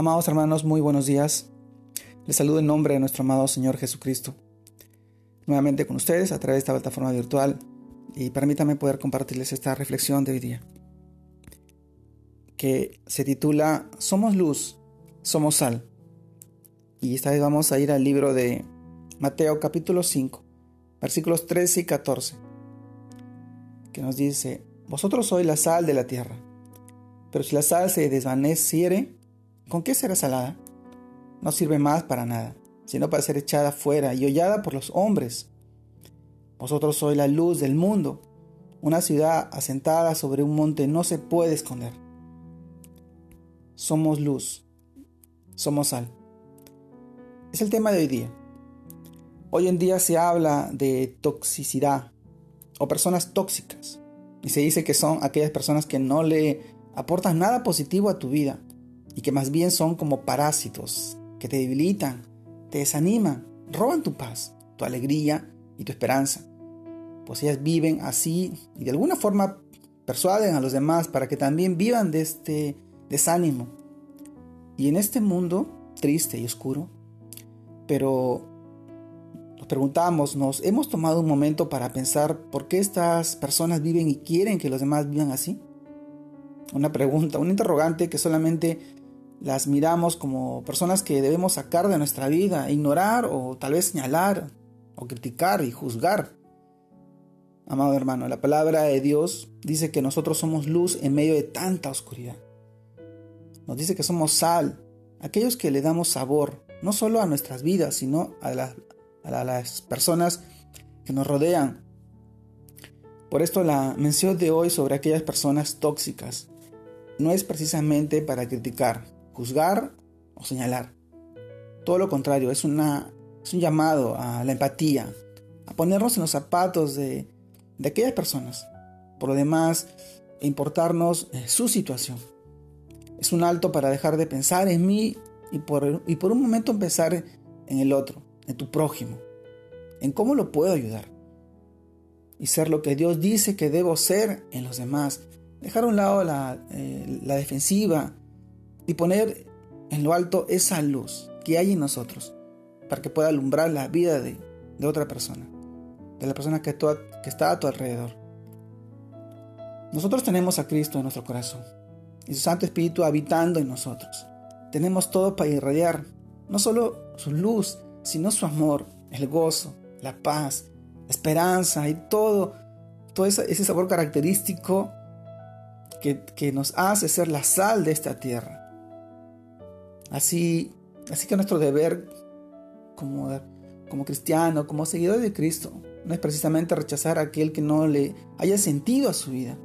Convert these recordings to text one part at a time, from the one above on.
Amados hermanos, muy buenos días. Les saludo en nombre de nuestro amado Señor Jesucristo. Nuevamente con ustedes a través de esta plataforma virtual y permítanme poder compartirles esta reflexión de hoy día que se titula Somos luz, somos sal. Y esta vez vamos a ir al libro de Mateo capítulo 5, versículos 13 y 14, que nos dice, Vosotros sois la sal de la tierra, pero si la sal se desvaneciere, ¿Con qué será salada? No sirve más para nada, sino para ser echada fuera y hollada por los hombres. Vosotros sois la luz del mundo. Una ciudad asentada sobre un monte no se puede esconder. Somos luz, somos sal. Es el tema de hoy día. Hoy en día se habla de toxicidad o personas tóxicas. Y se dice que son aquellas personas que no le aportan nada positivo a tu vida, y que más bien son como parásitos que te debilitan, te desaniman, roban tu paz, tu alegría y tu esperanza. Pues ellas viven así y de alguna forma persuaden a los demás para que también vivan de este desánimo. Y en este mundo triste y oscuro, pero nos preguntamos, nos hemos tomado un momento para pensar por qué estas personas viven y quieren que los demás vivan así. Una pregunta, un interrogante que solamente las miramos como personas que debemos sacar de nuestra vida, ignorar o tal vez señalar o criticar y juzgar. Amado hermano, la palabra de Dios dice que nosotros somos luz en medio de tanta oscuridad. Nos dice que somos sal, aquellos que le damos sabor, no solo a nuestras vidas, sino a, a las personas que nos rodean. Por esto la mención de hoy sobre aquellas personas tóxicas no es precisamente para criticar, juzgar o señalar. Todo lo contrario, es, una, es un llamado a la empatía, a ponernos en los zapatos de, de aquellas personas. Por lo demás, importarnos eh, su situación. Es un alto para dejar de pensar en mí y por, y por un momento empezar en el otro, en tu prójimo, en cómo lo puedo ayudar. Y ser lo que Dios dice que debo ser en los demás. Dejar a un lado la, eh, la defensiva, y poner en lo alto esa luz que hay en nosotros para que pueda alumbrar la vida de, otra persona, de la persona que, que está a tu alrededor. Nosotros tenemos a Cristo en nuestro corazón y su Santo Espíritu habitando en nosotros. Tenemos todo para irradiar, no solo su luz, sino su amor, el gozo, la paz, la esperanza y todo, todo ese, sabor característico que, que nos hace ser la sal de esta tierra. Así, así que nuestro deber como, como cristiano, como seguidor de Cristo, no es precisamente rechazar a aquel que no le haya sentido a su vida.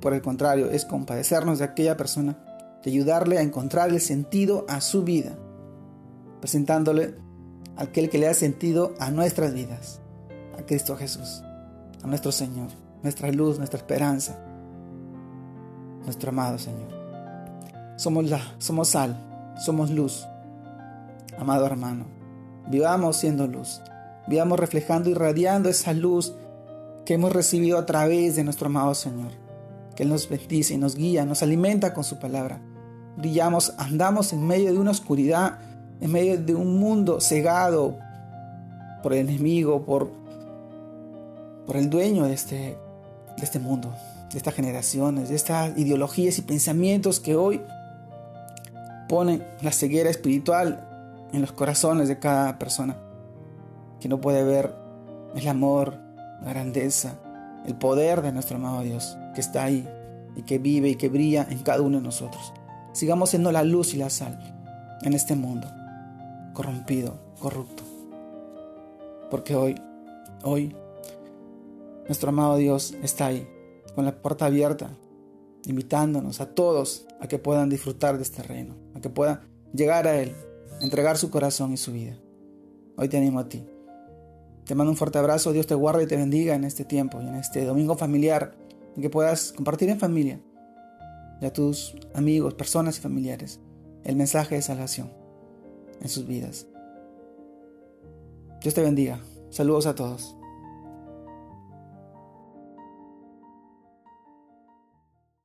Por el contrario, es compadecernos de aquella persona, de ayudarle a encontrar el sentido a su vida, presentándole a aquel que le ha sentido a nuestras vidas, a Cristo Jesús, a nuestro Señor, nuestra luz, nuestra esperanza, nuestro amado Señor. Somos la, somos sal, somos luz. Amado hermano, vivamos siendo luz, vivamos reflejando y radiando esa luz que hemos recibido a través de nuestro amado Señor, que Él nos bendice y nos guía, nos alimenta con su palabra. Brillamos, andamos en medio de una oscuridad, en medio de un mundo cegado por el enemigo, por, por el dueño de este, de este mundo, de estas generaciones, de estas ideologías y pensamientos que hoy pone la ceguera espiritual en los corazones de cada persona, que no puede ver el amor, la grandeza, el poder de nuestro amado Dios, que está ahí y que vive y que brilla en cada uno de nosotros. Sigamos siendo la luz y la sal en este mundo, corrompido, corrupto. Porque hoy, hoy, nuestro amado Dios está ahí, con la puerta abierta, invitándonos a todos a que puedan disfrutar de este reino, que puedan llegar a Él, entregar su corazón y su vida. Hoy te animo a ti. Te mando un fuerte abrazo, Dios te guarde y te bendiga en este tiempo y en este domingo familiar, en que puedas compartir en familia y a tus amigos, personas y familiares el mensaje de salvación en sus vidas. Dios te bendiga. Saludos a todos.